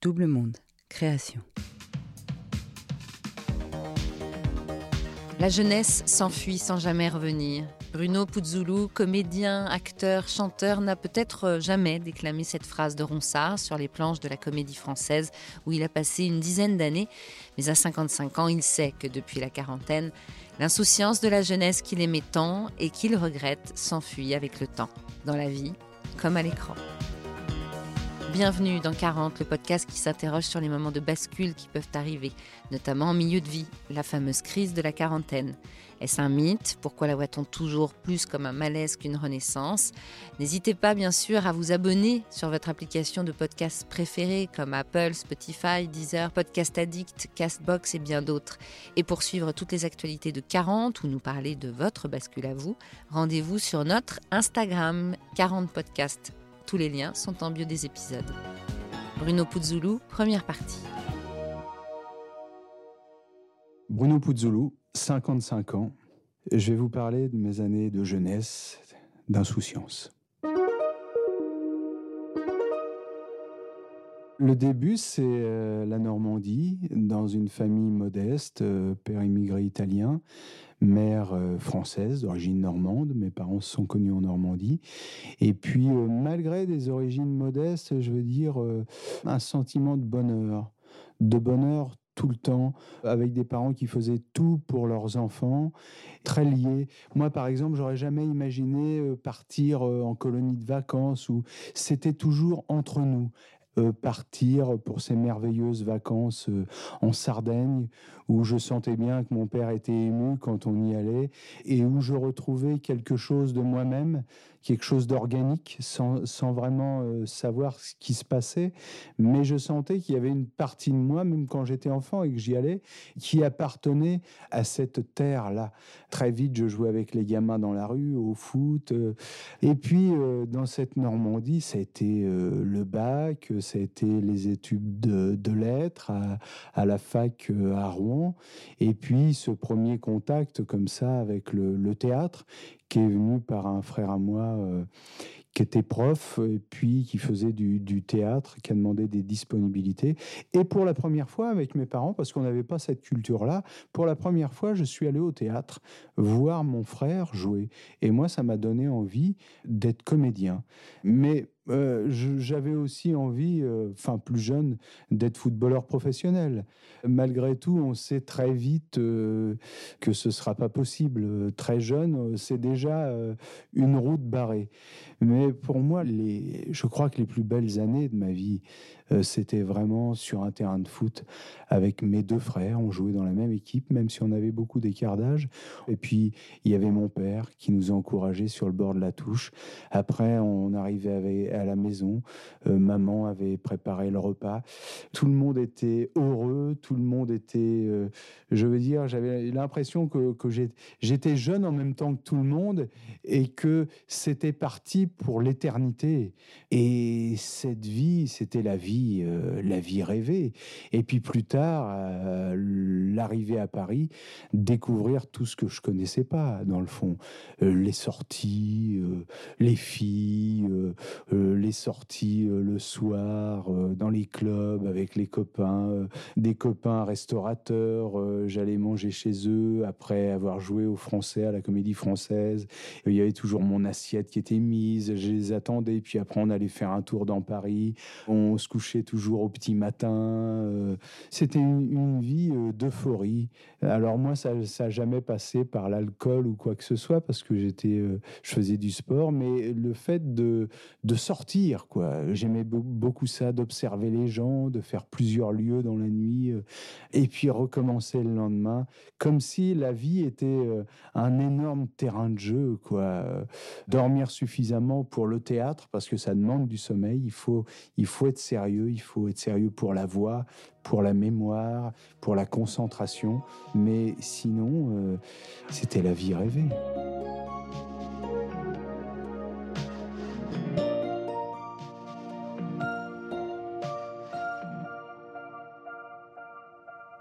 Double Monde, création. La jeunesse s'enfuit sans jamais revenir. Bruno Puzzulu, comédien, acteur, chanteur, n'a peut-être jamais déclamé cette phrase de Ronsard sur les planches de la comédie française où il a passé une dizaine d'années. Mais à 55 ans, il sait que depuis la quarantaine, l'insouciance de la jeunesse qu'il aimait tant et qu'il regrette s'enfuit avec le temps, dans la vie comme à l'écran. Bienvenue dans 40, le podcast qui s'interroge sur les moments de bascule qui peuvent arriver, notamment en milieu de vie, la fameuse crise de la quarantaine. Est-ce un mythe? Pourquoi la voit-on toujours plus comme un malaise qu'une renaissance? N'hésitez pas bien sûr à vous abonner sur votre application de podcast préférée comme Apple, Spotify, Deezer, Podcast Addict, Castbox et bien d'autres. Et pour suivre toutes les actualités de 40 ou nous parler de votre bascule à vous, rendez-vous sur notre Instagram 40 Podcast. Tous les liens sont en bio des épisodes. Bruno Puzzulu, première partie. Bruno Puzzulu, 55 ans. Je vais vous parler de mes années de jeunesse, d'insouciance. Le début, c'est euh, la Normandie, dans une famille modeste, euh, père immigré italien, mère euh, française d'origine normande. Mes parents se sont connus en Normandie. Et puis, malgré des origines modestes, je veux dire, un sentiment de bonheur, de bonheur tout le temps, avec des parents qui faisaient tout pour leurs enfants, très liés. Moi, par exemple, j'aurais jamais imaginé partir en colonie de vacances où c'était toujours entre nous. Euh, partir pour ces merveilleuses vacances euh, en Sardaigne, où je sentais bien que mon père était ému quand on y allait, et où je retrouvais quelque chose de moi-même, quelque chose d'organique, sans, vraiment euh, savoir ce qui se passait, mais je sentais qu'il y avait une partie de moi, même quand j'étais enfant et que j'y allais, qui appartenait à cette terre-là. Très vite, je jouais avec les gamins dans la rue, au foot, et puis dans cette Normandie, ça a été le bac, ça a été les études de, lettres à, la fac euh, à Rouen. Et puis ce premier contact comme ça avec le, théâtre qui est venu par un frère à moi euh, qui était prof et puis qui faisait du, théâtre, qui a demandé des disponibilités. Et pour la première fois avec mes parents, parce qu'on n'avait pas cette culture-là, pour la première fois, je suis allé au théâtre voir mon frère jouer. Et moi, ça m'a donné envie d'être comédien. Mais euh, j'avais aussi envie, euh, enfin plus jeune, d'être footballeur professionnel. Malgré tout, on sait très vite euh, que ce sera pas possible. Très jeune, c'est déjà une route barrée. Mais pour moi, les, je crois que les plus belles années de ma vie, c'était vraiment sur un terrain de foot avec mes deux frères. On jouait dans la même équipe, même si on avait beaucoup d'écart d'âge. Et puis, il y avait mon père qui nous encourageait sur le bord de la touche. Après, on arrivait à la maison. Euh, maman avait préparé le repas. Tout le monde était heureux, tout le monde était, euh, je veux dire, j'avais l'impression que j'étais jeune en même temps que tout le monde et que c'était parti pour l'éternité. Et cette vie, c'était la vie, euh, la vie rêvée. Et puis plus tard, l'arrivée à Paris, découvrir tout ce que je connaissais pas, dans le fond, les sorties, les filles, les sorties euh, le soir euh, dans les clubs avec les copains, euh, des copains restaurateurs. J'allais manger chez eux après avoir joué au français à la comédie française. Il y avait toujours mon assiette qui était mise. Je les attendais. Puis après, on allait faire un tour dans Paris. On se couchait toujours au petit matin. C'était une, vie d'euphorie. Alors moi, ça n'a jamais passé par l'alcool ou quoi que ce soit parce que j'étais, je faisais du sport. Mais le fait de, de sortir quoi. J'aimais beaucoup ça, d'observer les gens, de faire plusieurs lieux dans la nuit, euh, et puis recommencer le lendemain, comme si la vie était euh, un énorme terrain de jeu, quoi. Dormir suffisamment pour le théâtre, parce que ça demande du sommeil. Il faut, il faut être sérieux, il faut être sérieux pour la voix, pour la mémoire, pour la concentration. Mais sinon, euh, c'était la vie rêvée.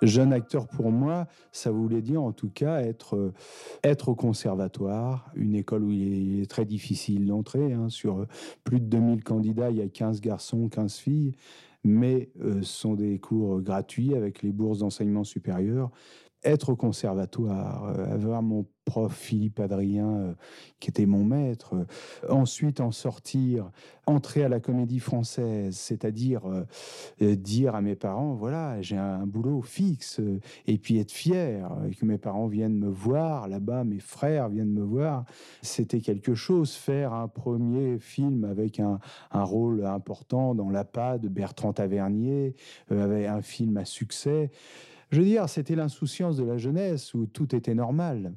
Jeune acteur pour moi, ça voulait dire en tout cas être, euh, au conservatoire, une école où il est très difficile d'entrer. Hein. sur euh, plus de 2000 candidats, il y a 15 garçons, 15 filles. mais ce sont des cours gratuits avec les bourses d'enseignement supérieur être au conservatoire, euh, avoir mon prof Philippe Adrien, euh, qui était mon maître, euh, ensuite en sortir, entrer à la comédie française, c'est-à-dire dire à mes parents, voilà, j'ai un boulot fixe, et puis être fier, que mes parents viennent me voir, là-bas mes frères viennent me voir, c'était quelque chose, faire un premier film avec un, rôle important dans La de Bertrand Tavernier, avec un film à succès. Je veux dire, c'était l'insouciance de la jeunesse où tout était normal.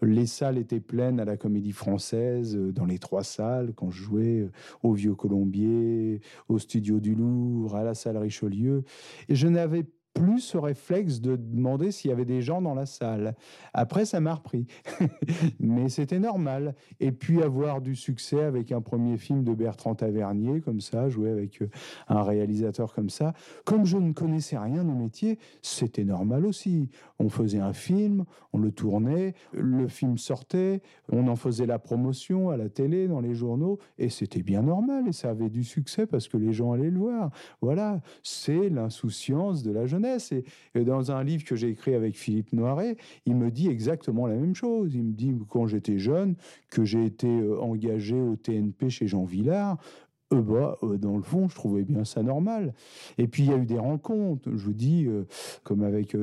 Les salles étaient pleines à la comédie française, euh, dans les trois salles, quand je jouais euh, au Vieux Colombier, au Studio du Louvre, à la salle Richelieu. Et je n'avais plus ce réflexe de demander s'il y avait des gens dans la salle. Après, ça m'a repris. Mais c'était normal. Et puis avoir du succès avec un premier film de Bertrand Tavernier, comme ça, jouer avec euh, un réalisateur comme ça. Comme je ne connaissais rien au métier, c'était normal aussi. On faisait un film, on le tournait, le film sortait, on en faisait la promotion à la télé, dans les journaux, et c'était bien normal. Et ça avait du succès parce que les gens allaient le voir. Voilà, c'est l'insouciance de la jeunesse et dans un livre que j'ai écrit avec Philippe Noiret, il me dit exactement la même chose. Il me dit quand j'étais jeune, que j'ai été euh, engagé au TNP chez Jean Villard, euh, bah, euh, dans le fond, je trouvais bien ça normal. Et puis, il y a eu des rencontres, je vous dis, comme avec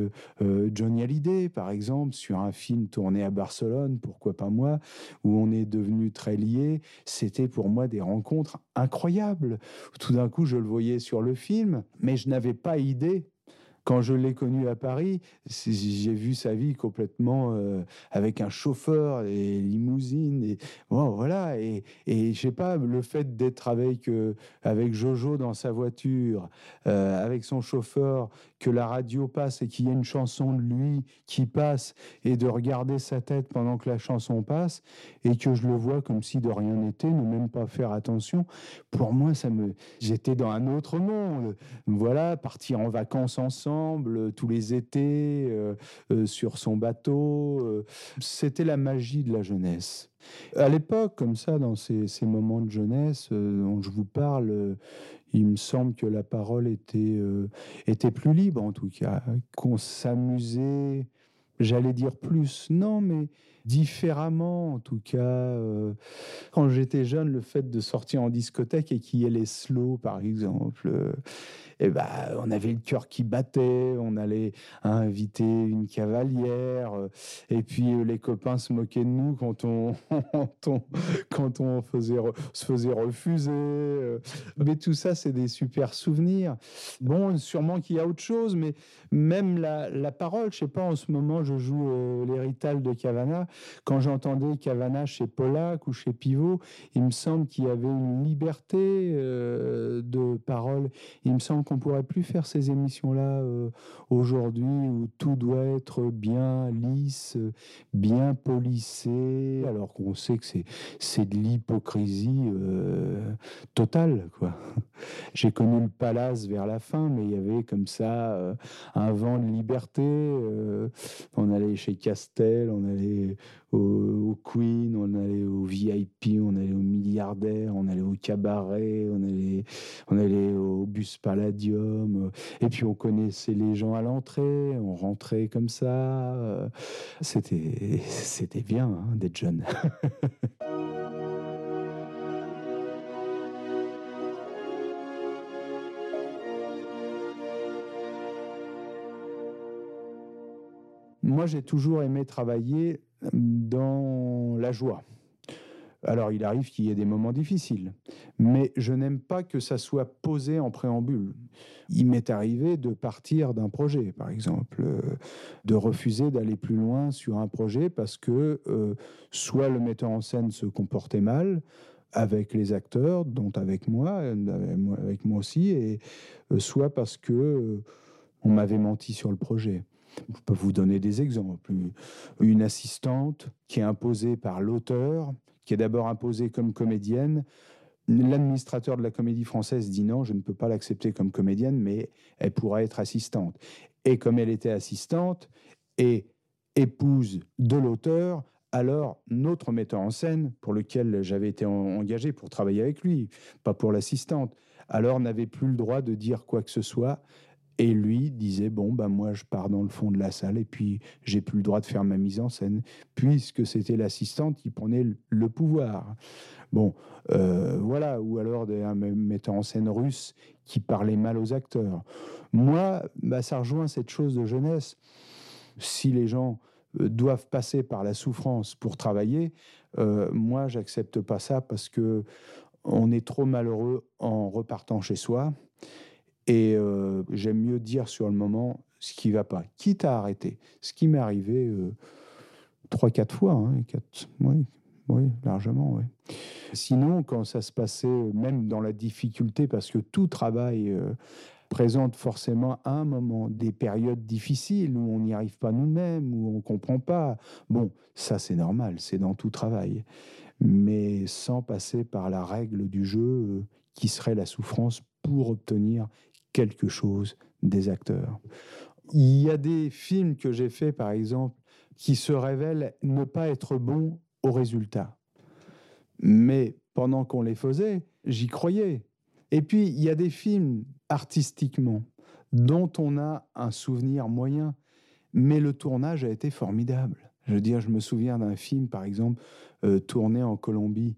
Johnny Hallyday, par exemple, sur un film tourné à Barcelone, pourquoi pas moi, où on est devenu très liés. C'était pour moi des rencontres incroyables. Tout d'un coup, je le voyais sur le film, mais je n'avais pas idée quand je l'ai connu à Paris, j'ai vu sa vie complètement euh, avec un chauffeur et limousine et voilà. Et, et je sais pas le fait d'être avec euh, avec Jojo dans sa voiture, euh, avec son chauffeur, que la radio passe et qu'il y ait une chanson de lui qui passe et de regarder sa tête pendant que la chanson passe et que je le vois comme si de rien n'était, ne même pas faire attention. Pour moi, ça me, j'étais dans un autre monde. Voilà, partir en vacances ensemble euh, tous les étés euh, euh, sur son bateau. C'était la magie de la jeunesse. À l'époque, comme ça, dans ces, moments de jeunesse dont je vous parle, il me semble que la parole était, était plus libre, en tout cas, qu'on s'amusait, j'allais dire plus, non, mais différemment, en tout cas. quand j'étais jeune, le fait de sortir en discothèque et qu'il y ait les slow, par exemple, ben, on avait le cœur qui battait, on allait inviter une cavalière, euh, et puis euh, les copains se moquaient de nous quand on, quand on faisait, se faisait refuser. Euh. Mais tout ça, c'est des super souvenirs. Bon, sûrement qu'il y a autre chose, mais même la, parole, je sais pas, en ce moment, je joue l'hérital de Cavana. Quand j'entendais Cavana chez Pollack ou chez Pivot, il me semble qu'il y avait une liberté de parole. Il me semble on pourrait plus faire ces émissions-là euh, aujourd'hui où tout doit être bien lisse, bien polissé, alors qu'on sait que c'est, de l'hypocrisie euh, totale. J'ai connu le palace vers la fin, mais il y avait comme ça euh, un vent de liberté. on allait chez Castel, on allait au, Queen, on allait au VIP, on allait au milliardaire, on allait au cabaret, on allait, on allait au bus Palladium, et puis on connaissait les gens à l'entrée, on rentrait comme ça. C'était, c'était bien hein, d'être jeune. Moi, j'ai toujours aimé travailler dans la joie. Alors, il arrive qu'il y ait des moments difficiles, mais je n'aime pas que ça soit posé en préambule. Il m'est arrivé de partir d'un projet, par exemple, euh, de refuser d'aller plus loin sur un projet parce que euh, soit le metteur en scène se comportait mal, avec les acteurs, dont avec moi, avec moi aussi, et euh, soit parce que on m'avait menti sur le projet. Je peux vous donner des exemples. Une assistante qui est imposée par l'auteur, qui est d'abord imposée comme comédienne. L'administrateur de la comédie française dit non, je ne peux pas l'accepter comme comédienne, mais elle pourra être assistante. Et comme elle était assistante et épouse de l'auteur, alors notre metteur en scène, pour lequel j'avais été engagé pour travailler avec lui, pas pour l'assistante, alors n'avait plus le droit de dire quoi que ce soit. Et lui disait bon ben moi je pars dans le fond de la salle et puis j'ai plus le droit de faire ma mise en scène puisque c'était l'assistante qui prenait le pouvoir. Bon euh, voilà ou alors un metteur en scène russe qui parlait mal aux acteurs. Moi bah, ça rejoint cette chose de jeunesse. Si les gens euh, doivent passer par la souffrance pour travailler, euh, moi j'accepte pas ça parce que on est trop malheureux en repartant chez soi. Et euh, j'aime mieux dire sur le moment ce qui va pas, quitte à arrêter. Ce qui m'est arrivé euh, trois, quatre fois, hein, quatre, oui, oui, largement. Sinon, quand ça se passait, même dans la difficulté, parce que tout travail euh, présente forcément un moment des périodes difficiles où on n'y arrive pas nous-mêmes, où on ne comprend pas. Bon, ça c'est normal, c'est dans tout travail. Mais sans passer par la règle du jeu qui serait la souffrance pour obtenir quelque chose des acteurs. Il y a des films que j'ai faits, par exemple, qui se révèlent ne pas être bons au résultat. Mais pendant qu'on les faisait, j'y croyais. Et puis, il y a des films artistiquement dont on a un souvenir moyen, mais le tournage a été formidable. Je veux dire, je me souviens d'un film, par exemple, euh, tourné en Colombie.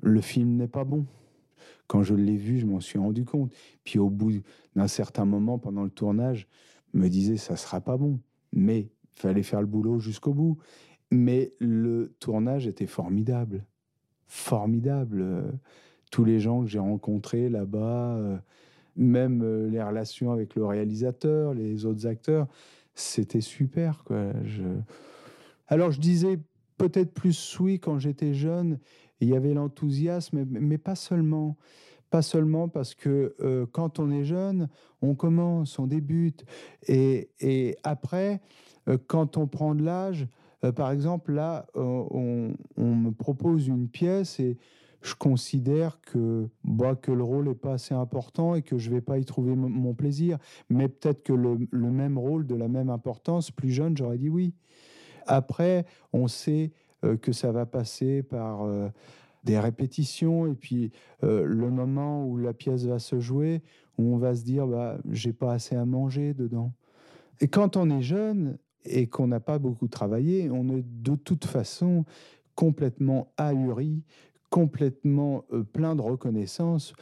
Le film n'est pas bon. Quand je l'ai vu, je m'en suis rendu compte. Puis au bout d'un certain moment, pendant le tournage, me disais, ça sera pas bon. Mais fallait faire le boulot jusqu'au bout. Mais le tournage était formidable. Formidable. Tous les gens que j'ai rencontrés là-bas, euh, même euh, les relations avec le réalisateur, les autres acteurs, c'était super. Alors je disais peut-être plus oui quand j'étais jeune il y avait l'enthousiasme, mais pas seulement. Pas seulement parce que euh, quand on est jeune, on commence, on débute. Et, et après, euh, quand on prend de l'âge, euh, par exemple, là, on, me propose une pièce et je considère que, bah, que le rôle n'est pas assez important et que je ne vais pas y trouver mon plaisir. Mais peut-être que le, le, même rôle, de la même importance, plus jeune, j'aurais dit oui. Après, on sait que ça va passer par euh, des répétitions. Et puis euh, le moment où la pièce va se jouer, où on va se dire bah j'ai pas assez à manger dedans. Et quand on est jeune et qu'on n'a pas beaucoup travaillé, on est de toute façon complètement ahuri, complètement plein de reconnaissance,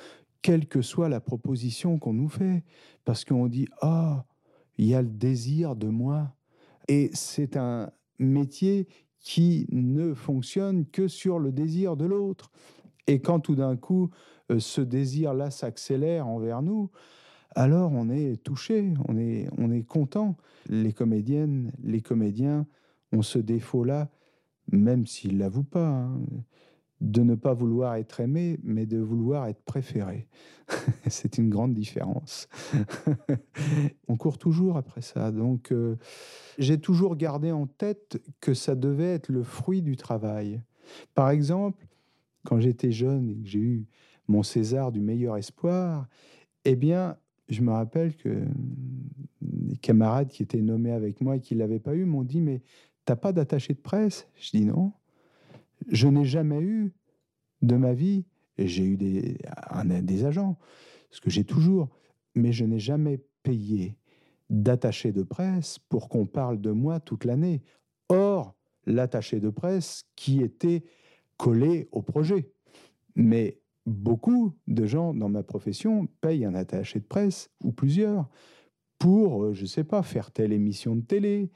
quelle que soit la proposition qu'on nous fait, parce qu'on dit ah il y a le désir de moi et c'est un métier qui ne fonctionne que sur le désir de l'autre. Et quand tout d'un coup, euh, ce désir-là s'accélère envers nous, alors on est touché, on est, on est content. Les comédiennes, les comédiens ont ce défaut-là, même s'ils ne l'avouent pas. Hein de ne pas vouloir être aimé, mais de vouloir être préféré. c'est une grande différence. On court toujours après ça. Donc, euh, j'ai toujours gardé en tête que ça devait être le fruit du travail. Par exemple, quand j'étais jeune et que j'ai eu mon César du meilleur espoir, eh bien, je me rappelle que les camarades qui étaient nommés avec moi et qui ne l'avaient pas eu m'ont dit Mais t'as pas d'attaché de presse? Je dis non. Je n'ai jamais eu de ma vie, j'ai eu des, des agents, ce que j'ai toujours, mais je n'ai jamais payé d'attaché de presse pour qu'on parle de moi toute l'année. Or, l'attaché de presse qui était collé au projet. Mais beaucoup de gens dans ma profession payent un attaché de presse ou plusieurs pour, euh, je ne sais pas, faire telle émission de télé.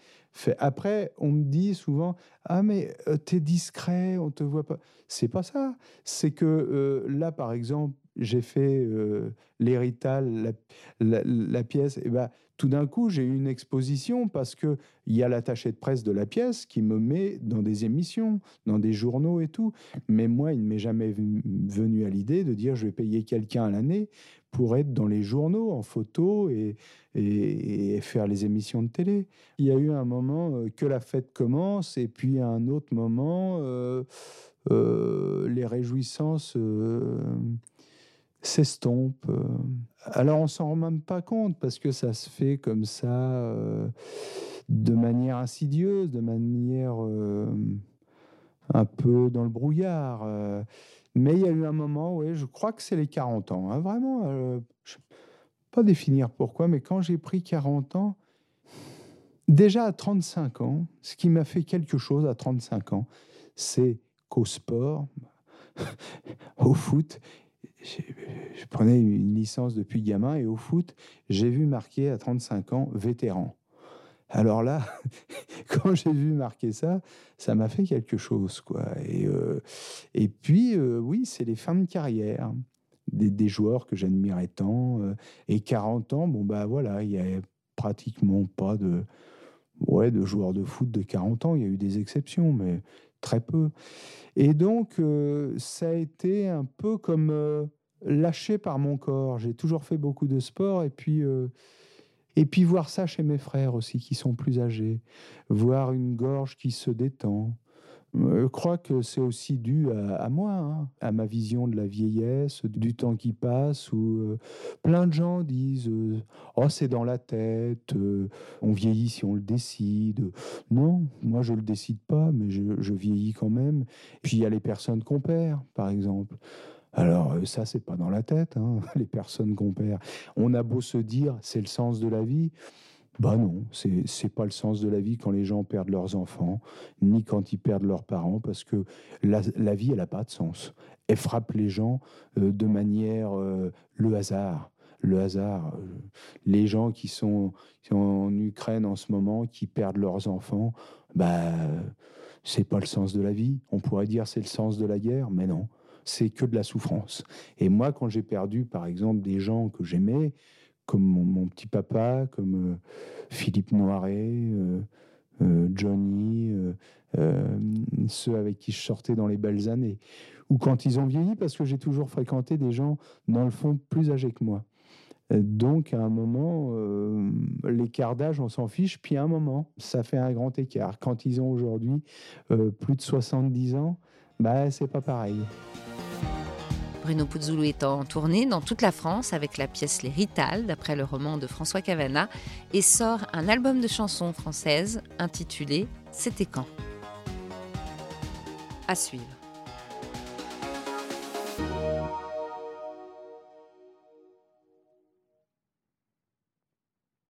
Après, on me dit souvent Ah, mais euh, tu es discret, on te voit pas. C'est pas ça. C'est que euh, là, par exemple, j'ai fait l'hérital, la, pièce, et ben, tout d'un coup, j'ai eu une exposition parce qu'il y a l'attaché de presse de la pièce qui me met dans des émissions, dans des journaux et tout. Mais moi, il ne m'est jamais venu à l'idée de dire je vais payer quelqu'un à l'année pour être dans les journaux en photo et, faire les émissions de télé. Il y a eu un moment euh, que la fête commence et puis un autre moment, euh, euh, les réjouissances s'estompent. Alors on s'en rend même pas compte parce que ça se fait comme ça, de manière insidieuse, de manière un peu dans le brouillard. Mais il y a eu un moment, oui, je crois que c'est les 40 ans. Hein, vraiment, euh, je ne pas définir pourquoi, mais quand j'ai pris 40 ans, déjà à 35 ans, ce qui m'a fait quelque chose à 35 ans, c'est qu'au sport, au foot, je prenais une licence depuis gamin et au foot, j'ai vu marquer à 35 ans vétéran. Alors là, quand j'ai vu marquer ça, ça m'a fait quelque chose, quoi. Et, euh, puis, euh, oui, c'est les fins de carrière des, joueurs que j'admirais tant. Euh, et 40 ans, bon, bah voilà, il n'y a pratiquement pas de, ouais, de joueurs de foot de 40 ans. Il y a eu des exceptions, mais très peu. Et donc, ça a été un peu comme lâché par mon corps. J'ai toujours fait beaucoup de sport et puis et puis voir ça chez mes frères aussi qui sont plus âgés, voir une gorge qui se détend. Euh, je crois que c'est aussi dû à, moi, hein, à ma vision de la vieillesse, du temps qui passe, où euh, plein de gens disent euh, Oh, c'est dans la tête, on vieillit si on le décide. Non, moi je ne le décide pas, mais je, vieillis quand même. Puis il y a les personnes qu'on perd, par exemple. Alors euh, ça, c'est pas dans la tête, hein, les personnes qu'on perd. On a beau se dire, c'est le sens de la vie. Bah non, c'est n'est pas le sens de la vie quand les gens perdent leurs enfants, ni quand ils perdent leurs parents, parce que la, vie, elle n'a pas de sens. Elle frappe les gens euh, de manière euh, le hasard. Le hasard. les gens qui sont, en Ukraine en ce moment, qui perdent leurs enfants, bah c'est pas le sens de la vie. On pourrait dire c'est le sens de la guerre, mais non c'est que de la souffrance. Et moi, quand j'ai perdu, par exemple, des gens que j'aimais, comme mon, petit papa, comme euh, Philippe Noiret, euh, euh, Johnny, ceux avec qui je sortais dans les belles années, ou quand ils ont vieilli, parce que j'ai toujours fréquenté des gens, dans le fond, plus âgés que moi. Donc, à un moment, l'écart d'âge, on s'en fiche. Puis, à un moment, ça fait un grand écart. Quand ils ont aujourd'hui plus de 70 ans, bah, c'est pas pareil. Bruno Puzzoulou est en tournée dans toute la France avec la pièce Les Rital, d'après le roman de François Cavana, et sort un album de chansons françaises intitulé C'était quand? À suivre.